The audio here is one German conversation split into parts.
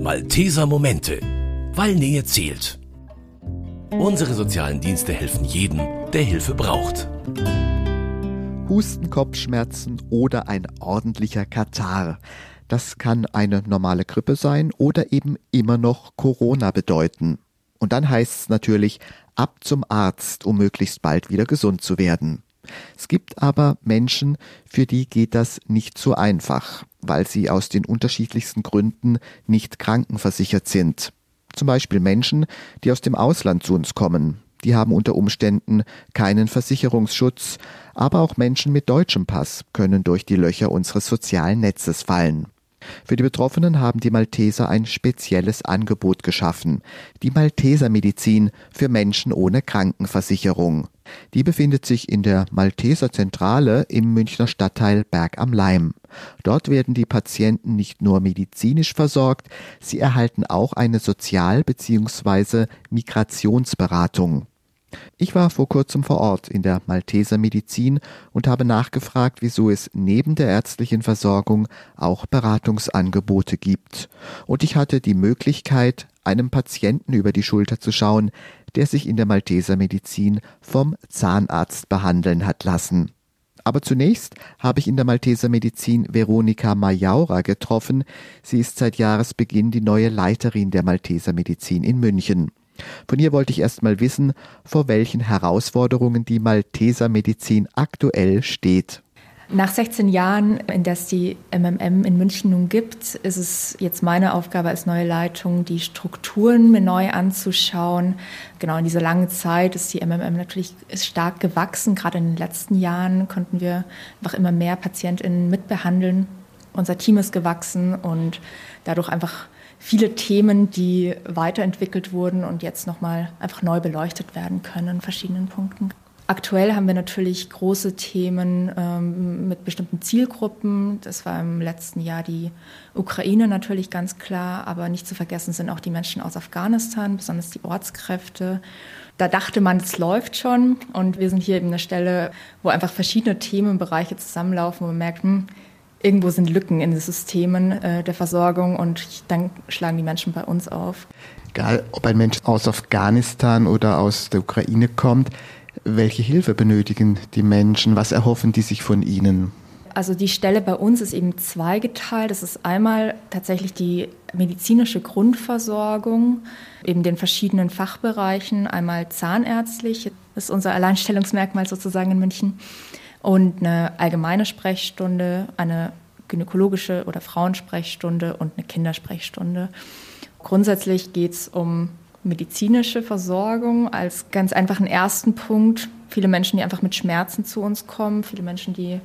Malteser Momente, weil Nähe zählt. Unsere sozialen Dienste helfen jedem, der Hilfe braucht. Husten, Kopfschmerzen oder ein ordentlicher Katar. Das kann eine normale Grippe sein oder eben immer noch Corona bedeuten. Und dann heißt es natürlich, ab zum Arzt, um möglichst bald wieder gesund zu werden. Es gibt aber Menschen, für die geht das nicht so einfach, weil sie aus den unterschiedlichsten Gründen nicht krankenversichert sind. Zum Beispiel Menschen, die aus dem Ausland zu uns kommen. Die haben unter Umständen keinen Versicherungsschutz, aber auch Menschen mit deutschem Pass können durch die Löcher unseres sozialen Netzes fallen. Für die Betroffenen haben die Malteser ein spezielles Angebot geschaffen, die Malteser Medizin für Menschen ohne Krankenversicherung. Die befindet sich in der Malteser Zentrale im Münchner Stadtteil Berg am Leim. Dort werden die Patienten nicht nur medizinisch versorgt, sie erhalten auch eine Sozial- bzw. Migrationsberatung. Ich war vor kurzem vor Ort in der Malteser Medizin und habe nachgefragt, wieso es neben der ärztlichen Versorgung auch Beratungsangebote gibt. Und ich hatte die Möglichkeit, einem Patienten über die Schulter zu schauen, der sich in der Malteser Medizin vom Zahnarzt behandeln hat lassen. Aber zunächst habe ich in der Malteser Medizin Veronika Majaura getroffen. Sie ist seit Jahresbeginn die neue Leiterin der Malteser Medizin in München. Von ihr wollte ich erst mal wissen, vor welchen Herausforderungen die Malteser Medizin aktuell steht. Nach 16 Jahren, in der es die MMM in München nun gibt, ist es jetzt meine Aufgabe als neue Leitung, die Strukturen mir neu anzuschauen. Genau in dieser langen Zeit ist die MMM natürlich stark gewachsen. Gerade in den letzten Jahren konnten wir einfach immer mehr PatientInnen mitbehandeln. Unser Team ist gewachsen und dadurch einfach viele Themen, die weiterentwickelt wurden und jetzt nochmal einfach neu beleuchtet werden können in verschiedenen Punkten. Aktuell haben wir natürlich große Themen ähm, mit bestimmten Zielgruppen. Das war im letzten Jahr die Ukraine natürlich ganz klar, aber nicht zu vergessen sind auch die Menschen aus Afghanistan, besonders die Ortskräfte. Da dachte man, es läuft schon und wir sind hier eben eine Stelle, wo einfach verschiedene Themenbereiche zusammenlaufen, wo man merkt, hm, irgendwo sind Lücken in den Systemen äh, der Versorgung und dann schlagen die Menschen bei uns auf. Egal, ob ein Mensch aus Afghanistan oder aus der Ukraine kommt, welche Hilfe benötigen die Menschen? Was erhoffen die sich von ihnen? Also die Stelle bei uns ist eben zweigeteilt. Das ist einmal tatsächlich die medizinische Grundversorgung, eben den verschiedenen Fachbereichen, einmal zahnärztlich, das ist unser Alleinstellungsmerkmal sozusagen in München, und eine allgemeine Sprechstunde, eine gynäkologische oder Frauensprechstunde und eine Kindersprechstunde. Grundsätzlich geht es um medizinische Versorgung als ganz einfachen ersten Punkt. Viele Menschen, die einfach mit Schmerzen zu uns kommen, viele Menschen, die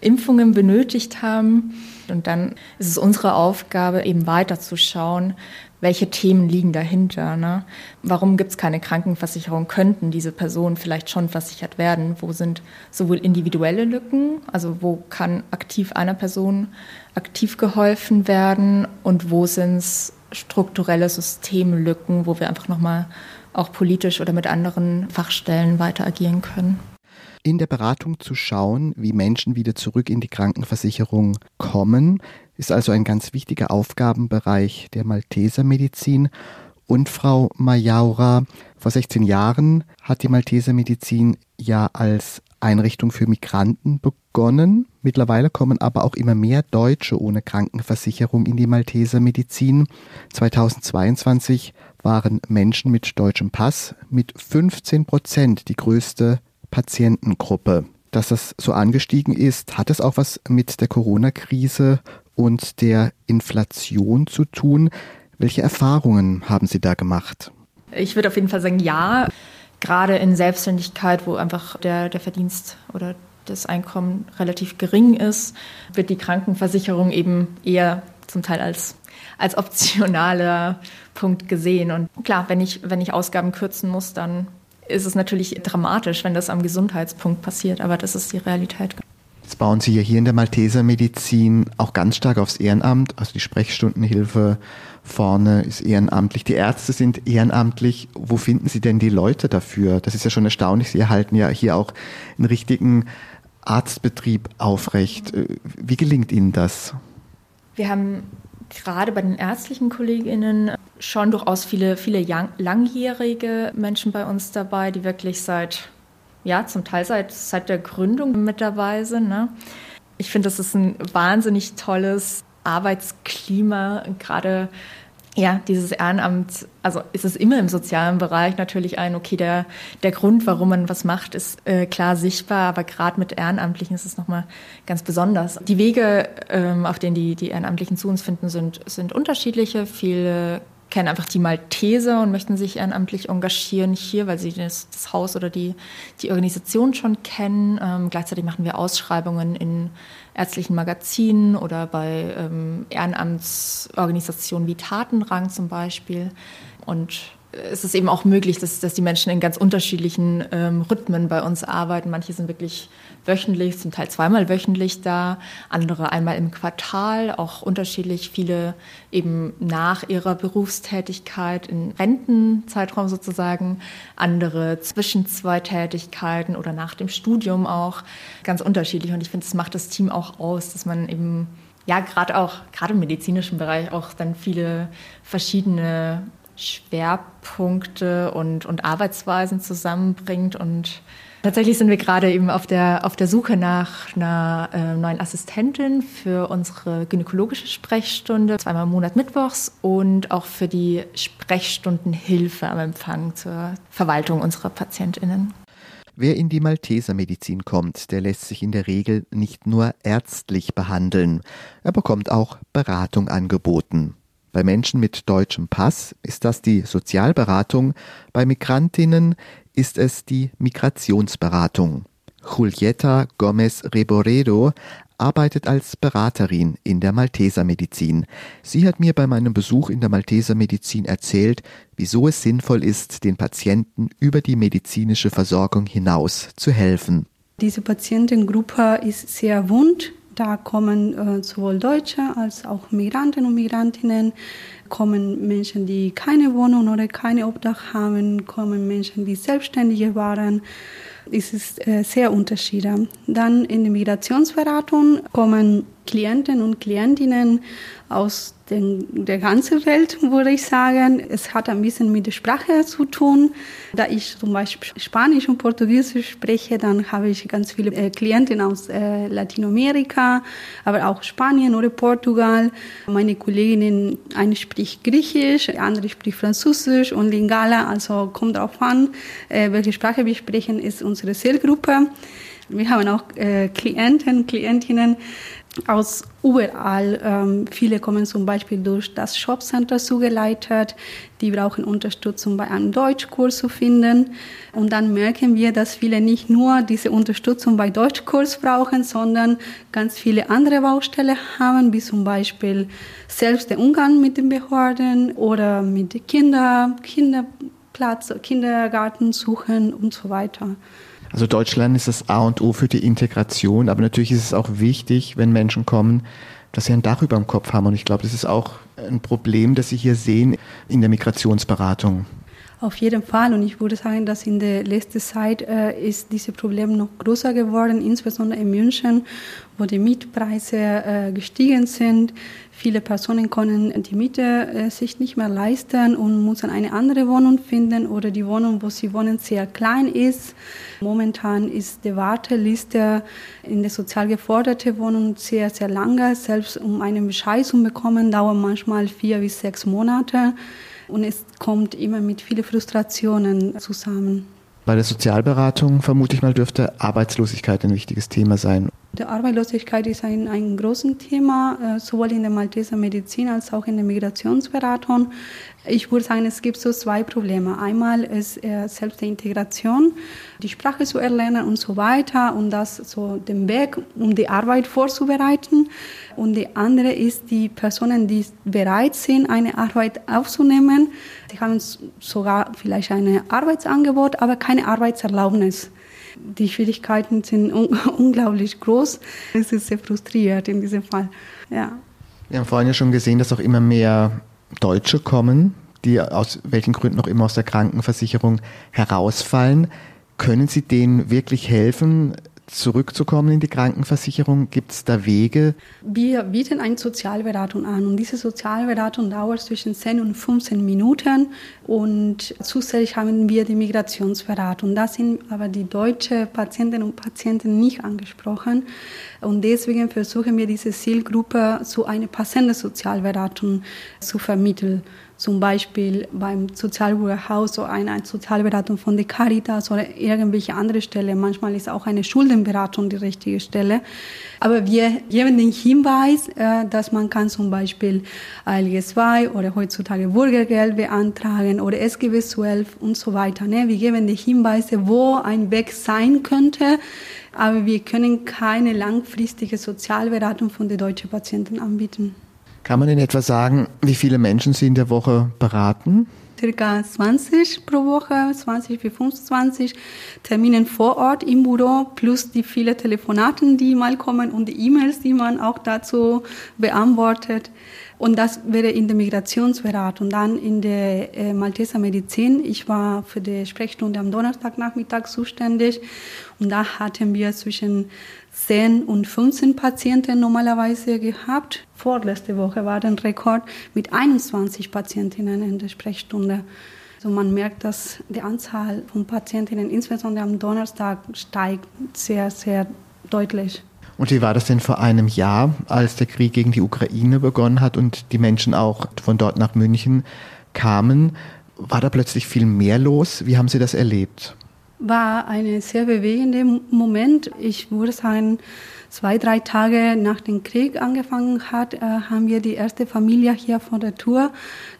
Impfungen benötigt haben. Und dann ist es unsere Aufgabe, eben weiterzuschauen, welche Themen liegen dahinter. Ne? Warum gibt es keine Krankenversicherung? Könnten diese Personen vielleicht schon versichert werden? Wo sind sowohl individuelle Lücken, also wo kann aktiv einer Person aktiv geholfen werden und wo sind es strukturelle Systemlücken, wo wir einfach nochmal auch politisch oder mit anderen Fachstellen weiter agieren können. In der Beratung zu schauen, wie Menschen wieder zurück in die Krankenversicherung kommen, ist also ein ganz wichtiger Aufgabenbereich der Malteser Medizin. Und Frau Majaura, vor 16 Jahren hat die Malteser Medizin ja als Einrichtung für Migranten begonnen. Mittlerweile kommen aber auch immer mehr Deutsche ohne Krankenversicherung in die Malteser Medizin. 2022 waren Menschen mit deutschem Pass mit 15 Prozent die größte Patientengruppe. Dass das so angestiegen ist, hat es auch was mit der Corona-Krise und der Inflation zu tun. Welche Erfahrungen haben Sie da gemacht? Ich würde auf jeden Fall sagen, ja. Gerade in Selbstständigkeit, wo einfach der, der Verdienst oder das Einkommen relativ gering ist, wird die Krankenversicherung eben eher zum Teil als, als optionaler Punkt gesehen. Und klar, wenn ich, wenn ich Ausgaben kürzen muss, dann ist es natürlich dramatisch, wenn das am Gesundheitspunkt passiert, aber das ist die Realität. Jetzt bauen Sie ja hier in der Malteser Medizin auch ganz stark aufs Ehrenamt, also die Sprechstundenhilfe vorne ist ehrenamtlich, die Ärzte sind ehrenamtlich. Wo finden Sie denn die Leute dafür? Das ist ja schon erstaunlich. Sie erhalten ja hier auch einen richtigen Arztbetrieb aufrecht. Äh, wie gelingt Ihnen das? Wir haben gerade bei den ärztlichen Kolleginnen schon durchaus viele, viele langjährige Menschen bei uns dabei, die wirklich seit, ja, zum Teil seit, seit der Gründung mit dabei sind. Ne? Ich finde, das ist ein wahnsinnig tolles Arbeitsklima, gerade ja, dieses Ehrenamt, also ist es immer im sozialen Bereich natürlich ein, okay, der, der Grund, warum man was macht, ist äh, klar sichtbar, aber gerade mit Ehrenamtlichen ist es nochmal ganz besonders. Die Wege, ähm, auf denen die, die Ehrenamtlichen zu uns finden, sind, sind unterschiedliche. Viele kennen einfach die Malteser und möchten sich ehrenamtlich engagieren hier, weil sie das, das Haus oder die, die Organisation schon kennen. Ähm, gleichzeitig machen wir Ausschreibungen in ärztlichen Magazinen oder bei ähm, Ehrenamtsorganisationen wie Tatenrang zum Beispiel. Und es ist eben auch möglich, dass, dass die Menschen in ganz unterschiedlichen ähm, Rhythmen bei uns arbeiten. Manche sind wirklich wöchentlich, zum Teil zweimal wöchentlich da, andere einmal im Quartal, auch unterschiedlich, viele eben nach ihrer Berufstätigkeit in Rentenzeitraum sozusagen, andere zwischen zwei Tätigkeiten oder nach dem Studium auch, ganz unterschiedlich. Und ich finde, das macht das Team auch aus, dass man eben ja, gerade auch, gerade im medizinischen Bereich auch dann viele verschiedene Schwerpunkte und, und Arbeitsweisen zusammenbringt. Und tatsächlich sind wir gerade eben auf der, auf der Suche nach einer äh, neuen Assistentin für unsere gynäkologische Sprechstunde, zweimal im Monat mittwochs und auch für die Sprechstundenhilfe am Empfang zur Verwaltung unserer PatientInnen. Wer in die Maltesermedizin kommt, der lässt sich in der Regel nicht nur ärztlich behandeln, er bekommt auch Beratung angeboten. Bei Menschen mit deutschem Pass ist das die Sozialberatung, bei Migrantinnen ist es die Migrationsberatung. Julieta Gomez Reboredo arbeitet als Beraterin in der Malteser Medizin. Sie hat mir bei meinem Besuch in der Malteser Medizin erzählt, wieso es sinnvoll ist, den Patienten über die medizinische Versorgung hinaus zu helfen. Diese Patientengruppe ist sehr wund da kommen äh, sowohl Deutsche als auch Migranten und Migrantinnen, kommen Menschen, die keine Wohnung oder keine Obdach haben, kommen Menschen, die Selbstständige waren. Es ist äh, sehr unterschiedlich. Dann in der Migrationsberatung kommen Klienten und Klientinnen aus den, der ganzen Welt, würde ich sagen. Es hat ein bisschen mit der Sprache zu tun. Da ich zum Beispiel Spanisch und Portugiesisch spreche, dann habe ich ganz viele äh, Klienten aus äh, Lateinamerika, aber auch Spanien oder Portugal. Meine Kollegin, eine spricht Griechisch, andere spricht Französisch und Lingala. Also kommt darauf an, äh, welche Sprache wir sprechen, ist unsere Zielgruppe. Wir haben auch äh, Klienten, Klientinnen, aus überall. Ähm, viele kommen zum Beispiel durch das Shopcenter zugeleitet. Die brauchen Unterstützung bei einem Deutschkurs zu finden. Und dann merken wir, dass viele nicht nur diese Unterstützung bei Deutschkurs brauchen, sondern ganz viele andere Baustelle haben, wie zum Beispiel selbst der Umgang mit den Behörden oder mit Kindern, Kinderplatz, Kindergarten suchen und so weiter. Also Deutschland ist das A und O für die Integration, aber natürlich ist es auch wichtig, wenn Menschen kommen, dass sie ein Dach über dem Kopf haben. Und ich glaube, das ist auch ein Problem, das Sie hier sehen in der Migrationsberatung. Auf jeden Fall. Und ich würde sagen, dass in der letzten Zeit äh, ist dieses Problem noch größer geworden, insbesondere in München, wo die Mietpreise äh, gestiegen sind. Viele Personen können die Miete äh, sich nicht mehr leisten und müssen eine andere Wohnung finden oder die Wohnung, wo sie wohnen, sehr klein ist. Momentan ist die Warteliste in der sozial geforderte Wohnung sehr, sehr lange. Selbst um einen Bescheid zu bekommen, dauert manchmal vier bis sechs Monate. Und es kommt immer mit vielen Frustrationen zusammen. Bei der Sozialberatung, vermute ich mal, dürfte Arbeitslosigkeit ein wichtiges Thema sein. Die Arbeitslosigkeit ist ein, ein großes Thema, äh, sowohl in der Malteser Medizin als auch in der Migrationsberatung. Ich würde sagen, es gibt so zwei Probleme. Einmal ist äh, selbst die Integration, die Sprache zu erlernen und so weiter und das so den Weg, um die Arbeit vorzubereiten. Und die andere ist die Personen, die bereit sind, eine Arbeit aufzunehmen. Die haben sogar vielleicht ein Arbeitsangebot, aber keine Arbeitserlaubnis. Die Schwierigkeiten sind un unglaublich groß. Es ist sehr frustriert in diesem Fall. Ja. Wir haben vorhin ja schon gesehen, dass auch immer mehr Deutsche kommen, die aus welchen Gründen auch immer aus der Krankenversicherung herausfallen. Können Sie denen wirklich helfen, zurückzukommen in die Krankenversicherung? Gibt es da Wege? Wir bieten eine Sozialberatung an und diese Sozialberatung dauert zwischen 10 und 15 Minuten und zusätzlich haben wir die Migrationsberatung. Da sind aber die deutschen Patientinnen und Patienten nicht angesprochen und deswegen versuchen wir diese Zielgruppe zu einer passenden Sozialberatung zu vermitteln zum Beispiel beim Sozialbürgerhaus oder eine Sozialberatung von der Caritas oder irgendwelche andere Stelle. Manchmal ist auch eine Schuldenberatung die richtige Stelle. Aber wir geben den Hinweis, äh, dass man kann zum Beispiel ALG 2 oder heutzutage Bürgergeld beantragen oder SGB 12 und so weiter. Ne? Wir geben die Hinweise, wo ein Weg sein könnte, aber wir können keine langfristige Sozialberatung von den deutschen Patienten anbieten. Kann man in etwa sagen, wie viele Menschen Sie in der Woche beraten? Circa 20 pro Woche, 20 bis 25 Termine vor Ort im Büro, plus die vielen Telefonaten, die mal kommen und die E-Mails, die man auch dazu beantwortet. Und das wäre in der Migrationsberatung. Dann in der äh, Malteser Medizin. Ich war für die Sprechstunde am Donnerstagnachmittag zuständig. Und da hatten wir zwischen 10 und 15 Patienten normalerweise gehabt. Vorletzte Woche war der Rekord mit 21 Patientinnen in der Sprechstunde. Also man merkt, dass die Anzahl von Patientinnen, insbesondere am Donnerstag, steigt sehr, sehr deutlich. Und wie war das denn vor einem Jahr, als der Krieg gegen die Ukraine begonnen hat und die Menschen auch von dort nach München kamen? War da plötzlich viel mehr los? Wie haben Sie das erlebt? War ein sehr bewegender Moment. Ich würde sagen, zwei, drei Tage nach dem Krieg angefangen hat, äh, haben wir die erste Familie hier vor der Tour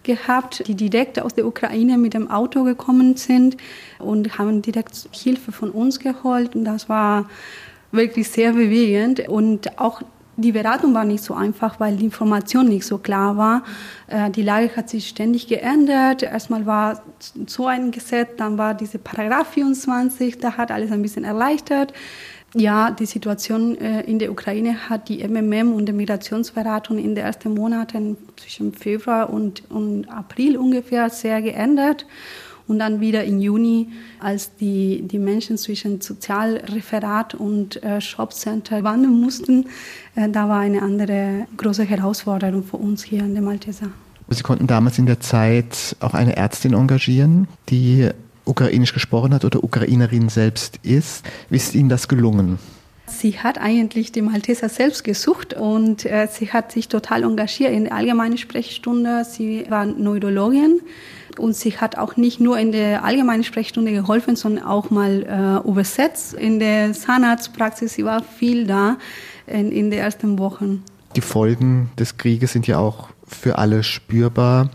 gehabt, die direkt aus der Ukraine mit dem Auto gekommen sind und haben direkt Hilfe von uns geholt. Und das war wirklich sehr bewegend und auch die Beratung war nicht so einfach, weil die Information nicht so klar war. Äh, die Lage hat sich ständig geändert. Erstmal war so ein Gesetz, dann war diese Paragraph 24, da hat alles ein bisschen erleichtert. Ja, die Situation äh, in der Ukraine hat die MMM und die Migrationsberatung in den ersten Monaten zwischen Februar und, und April ungefähr sehr geändert. Und dann wieder im Juni, als die, die Menschen zwischen Sozialreferat und äh, Shopcenter wandern mussten, äh, da war eine andere große Herausforderung für uns hier in der Malteser. Sie konnten damals in der Zeit auch eine Ärztin engagieren, die ukrainisch gesprochen hat oder Ukrainerin selbst ist. Wie ist Ihnen das gelungen? Sie hat eigentlich die Malteser selbst gesucht und äh, sie hat sich total engagiert in der allgemeinen Sprechstunde. Sie war Neurologin und sie hat auch nicht nur in der allgemeinen Sprechstunde geholfen, sondern auch mal äh, übersetzt. In der Zahnarztpraxis, sie war viel da in, in den ersten Wochen. Die Folgen des Krieges sind ja auch für alle spürbar.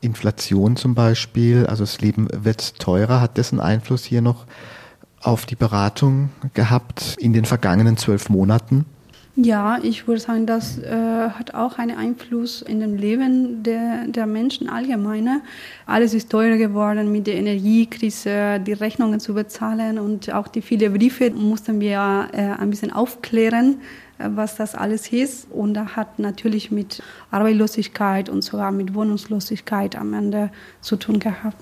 Inflation zum Beispiel, also das Leben wird teurer. Hat das einen Einfluss hier noch auf die Beratung gehabt in den vergangenen zwölf Monaten? Ja, ich würde sagen, das äh, hat auch einen Einfluss in dem Leben der, der Menschen allgemein. Alles ist teurer geworden mit der Energiekrise, die Rechnungen zu bezahlen und auch die vielen Briefe mussten wir äh, ein bisschen aufklären, äh, was das alles hieß. Und da hat natürlich mit Arbeitslosigkeit und sogar mit Wohnungslosigkeit am Ende zu tun gehabt.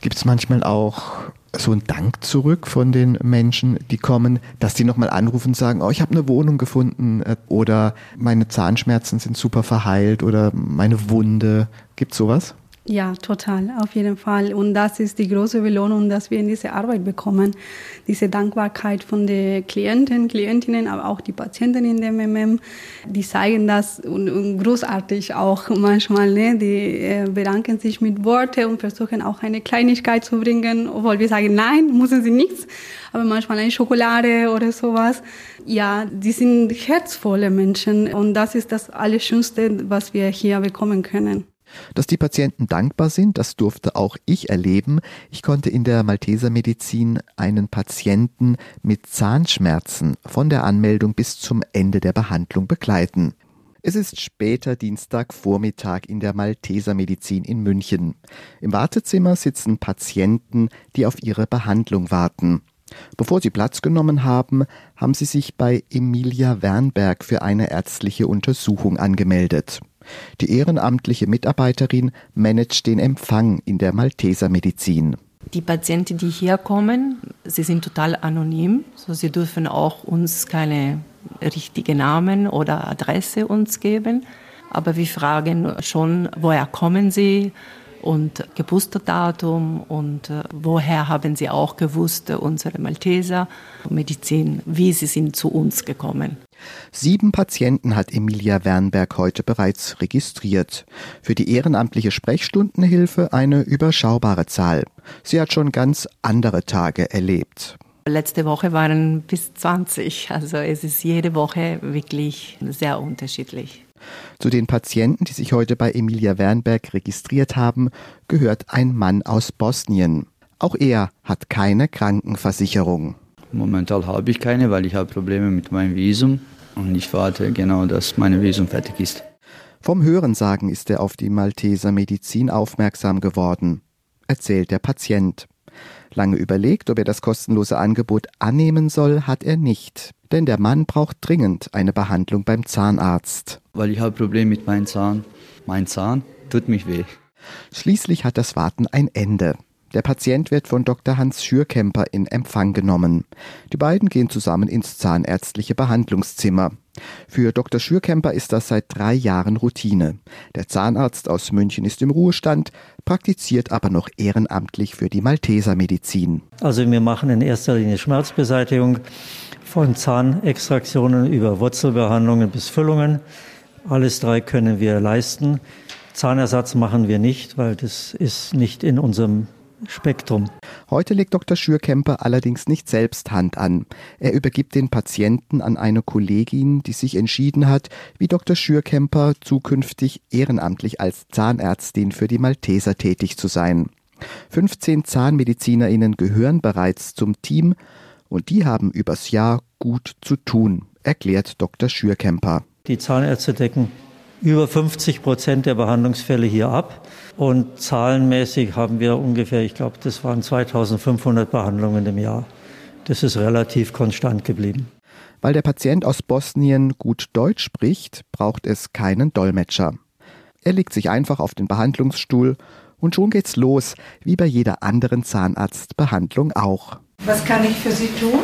Gibt es manchmal auch so einen Dank zurück von den Menschen, die kommen, dass die nochmal anrufen und sagen, oh, ich habe eine Wohnung gefunden äh, oder meine Zahnschmerzen sind super verheilt oder meine Wunde. Gibt sowas? Ja, total, auf jeden Fall. Und das ist die große Belohnung, dass wir in diese Arbeit bekommen. Diese Dankbarkeit von den Klienten, Klientinnen, aber auch die Patienten in dem MM, die zeigen das und, und großartig auch manchmal. Ne? Die äh, bedanken sich mit Worten und versuchen auch eine Kleinigkeit zu bringen, obwohl wir sagen, nein, müssen sie nichts, aber manchmal eine Schokolade oder sowas. Ja, die sind herzvolle Menschen und das ist das Allerschönste, was wir hier bekommen können. Dass die Patienten dankbar sind, das durfte auch ich erleben. Ich konnte in der Malteser Medizin einen Patienten mit Zahnschmerzen von der Anmeldung bis zum Ende der Behandlung begleiten. Es ist später Dienstagvormittag in der Malteser Medizin in München. Im Wartezimmer sitzen Patienten, die auf ihre Behandlung warten. Bevor sie Platz genommen haben, haben sie sich bei Emilia Wernberg für eine ärztliche Untersuchung angemeldet. Die ehrenamtliche Mitarbeiterin managt den Empfang in der Malteser Medizin. Die Patienten, die hier kommen, sie sind total anonym, so sie dürfen auch uns keine richtigen Namen oder Adresse uns geben. Aber wir fragen schon, woher kommen sie und Geburtsdatum und äh, woher haben sie auch gewusst, äh, unsere Malteser Medizin, wie sie sind zu uns gekommen. Sieben Patienten hat Emilia Wernberg heute bereits registriert. Für die ehrenamtliche Sprechstundenhilfe eine überschaubare Zahl. Sie hat schon ganz andere Tage erlebt. Letzte Woche waren bis 20, also es ist jede Woche wirklich sehr unterschiedlich. Zu den Patienten, die sich heute bei Emilia Wernberg registriert haben, gehört ein Mann aus Bosnien. Auch er hat keine Krankenversicherung. Momentan habe ich keine, weil ich habe Probleme mit meinem Visum und ich warte genau, dass mein Visum fertig ist. Vom Hörensagen ist er auf die Malteser Medizin aufmerksam geworden, erzählt der Patient. Lange überlegt, ob er das kostenlose Angebot annehmen soll, hat er nicht. Denn der Mann braucht dringend eine Behandlung beim Zahnarzt. Weil ich habe Probleme mit meinem Zahn. Mein Zahn tut mich weh. Schließlich hat das Warten ein Ende. Der Patient wird von Dr. Hans Schürkemper in Empfang genommen. Die beiden gehen zusammen ins zahnärztliche Behandlungszimmer. Für Dr. Schürkemper ist das seit drei Jahren Routine. Der Zahnarzt aus München ist im Ruhestand, praktiziert aber noch ehrenamtlich für die Malteser Medizin. Also wir machen in erster Linie Schmerzbeseitigung von Zahnextraktionen über Wurzelbehandlungen bis Füllungen. Alles drei können wir leisten. Zahnersatz machen wir nicht, weil das ist nicht in unserem Spektrum. Heute legt Dr. Schürkemper allerdings nicht selbst Hand an. Er übergibt den Patienten an eine Kollegin, die sich entschieden hat, wie Dr. Schürkemper zukünftig ehrenamtlich als Zahnärztin für die Malteser tätig zu sein. 15 ZahnmedizinerInnen gehören bereits zum Team und die haben übers Jahr gut zu tun, erklärt Dr. Schürkemper. Die Zahnärzte decken über 50 Prozent der Behandlungsfälle hier ab. Und zahlenmäßig haben wir ungefähr, ich glaube, das waren 2500 Behandlungen im Jahr. Das ist relativ konstant geblieben. Weil der Patient aus Bosnien gut Deutsch spricht, braucht es keinen Dolmetscher. Er legt sich einfach auf den Behandlungsstuhl und schon geht's los, wie bei jeder anderen Zahnarztbehandlung auch. Was kann ich für Sie tun?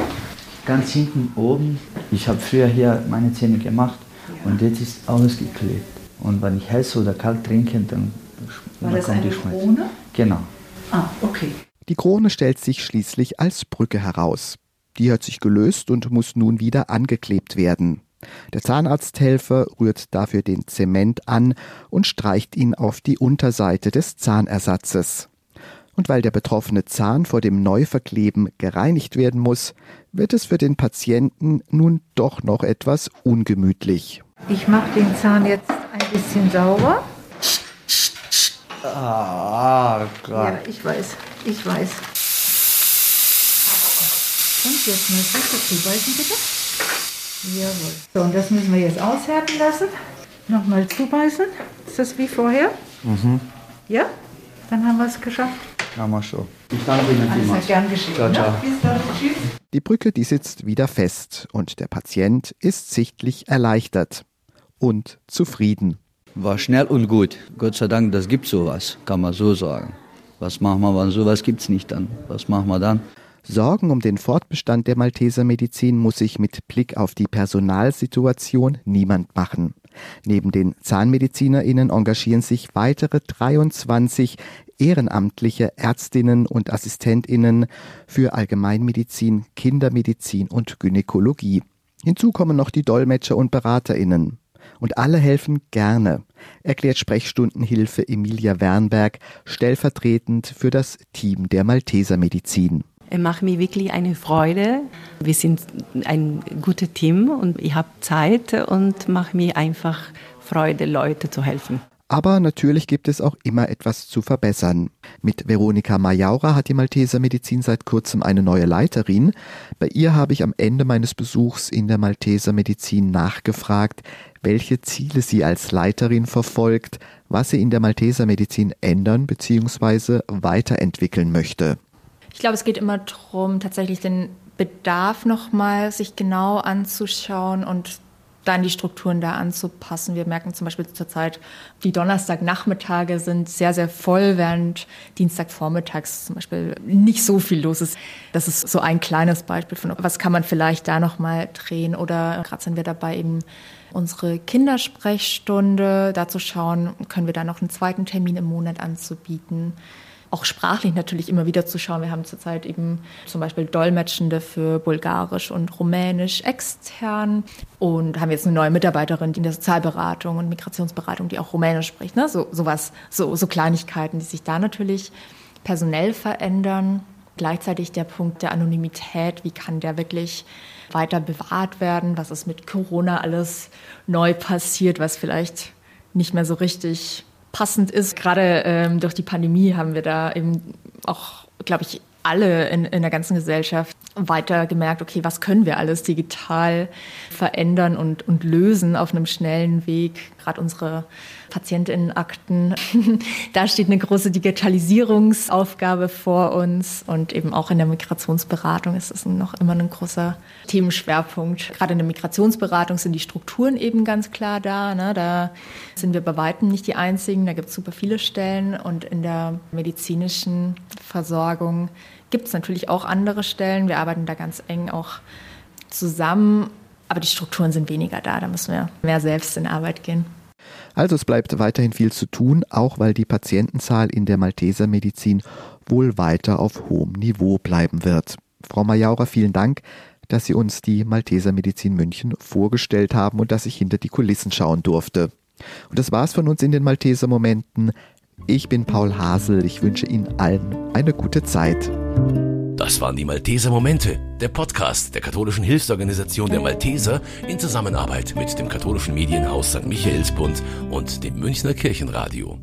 Ganz hinten oben. Ich habe früher hier meine Zähne gemacht und jetzt ist alles geklebt. Und wenn ich heiß oder kalt trinke, dann, War dann das kommt die Schmerz. Krone? Genau. Ah, okay. Die Krone stellt sich schließlich als Brücke heraus. Die hat sich gelöst und muss nun wieder angeklebt werden. Der Zahnarzthelfer rührt dafür den Zement an und streicht ihn auf die Unterseite des Zahnersatzes. Und weil der betroffene Zahn vor dem Neuverkleben gereinigt werden muss, wird es für den Patienten nun doch noch etwas ungemütlich. Ich mache den Zahn jetzt ein bisschen sauber. Ah, klar. Ja, ich weiß, ich weiß. Und jetzt müssen wir dazu beißen, bitte. Jawohl. So, und das müssen wir jetzt aushärten lassen. Nochmal zubeißen. Ist das wie vorher? Mhm. Ja? Dann haben wir es geschafft. Haben wir schon. Ich danke Ihnen vielmals. Gern geschehen. Ciao, ciao. Bis dann. Tschüss. Die Brücke, die sitzt wieder fest und der Patient ist sichtlich erleichtert und zufrieden. War schnell und gut. Gott sei Dank, das gibt sowas, kann man so sagen. Was machen wir, wenn sowas gibt es nicht dann? Was machen wir dann? Sorgen um den Fortbestand der Malteser Medizin muss sich mit Blick auf die Personalsituation niemand machen. Neben den ZahnmedizinerInnen engagieren sich weitere 23 ehrenamtliche Ärztinnen und AssistentInnen für Allgemeinmedizin, Kindermedizin und Gynäkologie. Hinzu kommen noch die Dolmetscher und BeraterInnen. Und alle helfen gerne, erklärt Sprechstundenhilfe Emilia Wernberg stellvertretend für das Team der Malteser Medizin. Es macht mir wirklich eine Freude. Wir sind ein gutes Team und ich habe Zeit und mache mir einfach Freude, Leute zu helfen. Aber natürlich gibt es auch immer etwas zu verbessern. Mit Veronika Majaura hat die Malteser Medizin seit kurzem eine neue Leiterin. Bei ihr habe ich am Ende meines Besuchs in der Malteser Medizin nachgefragt, welche Ziele sie als Leiterin verfolgt, was sie in der Malteser Medizin ändern bzw. weiterentwickeln möchte. Ich glaube, es geht immer darum, tatsächlich den Bedarf nochmal sich genau anzuschauen und dann die Strukturen da anzupassen. Wir merken zum Beispiel zurzeit, die Donnerstagnachmittage sind sehr, sehr voll, während Dienstagvormittags zum Beispiel nicht so viel los ist. Das ist so ein kleines Beispiel von, was kann man vielleicht da nochmal drehen oder gerade sind wir dabei eben unsere Kindersprechstunde, dazu schauen, können wir da noch einen zweiten Termin im Monat anzubieten auch sprachlich natürlich immer wieder zu schauen. Wir haben zurzeit eben zum Beispiel Dolmetschende für Bulgarisch und Rumänisch extern und haben jetzt eine neue Mitarbeiterin in der Sozialberatung und Migrationsberatung, die auch Rumänisch spricht. Ne? So, sowas, so, so Kleinigkeiten, die sich da natürlich personell verändern. Gleichzeitig der Punkt der Anonymität, wie kann der wirklich weiter bewahrt werden? Was ist mit Corona alles neu passiert, was vielleicht nicht mehr so richtig passend ist. Gerade ähm, durch die Pandemie haben wir da eben auch, glaube ich, alle in, in der ganzen Gesellschaft weiter gemerkt, okay, was können wir alles digital verändern und, und lösen auf einem schnellen Weg. Gerade unsere Patientinnenakten, da steht eine große Digitalisierungsaufgabe vor uns und eben auch in der Migrationsberatung ist es noch immer ein großer Themenschwerpunkt. Gerade in der Migrationsberatung sind die Strukturen eben ganz klar da. Ne? Da sind wir bei weitem nicht die Einzigen, da gibt es super viele Stellen und in der medizinischen Versorgung gibt es natürlich auch andere Stellen. Wir arbeiten da ganz eng auch zusammen, aber die Strukturen sind weniger da. Da müssen wir mehr selbst in Arbeit gehen. Also es bleibt weiterhin viel zu tun, auch weil die Patientenzahl in der Malteser Medizin wohl weiter auf hohem Niveau bleiben wird. Frau Majaura, vielen Dank, dass Sie uns die Malteser Medizin München vorgestellt haben und dass ich hinter die Kulissen schauen durfte. Und das war's von uns in den Malteser Momenten. Ich bin Paul Hasel. Ich wünsche Ihnen allen eine gute Zeit. Das waren die Malteser Momente, der Podcast der katholischen Hilfsorganisation der Malteser in Zusammenarbeit mit dem katholischen Medienhaus St. Michaelsbund und dem Münchner Kirchenradio.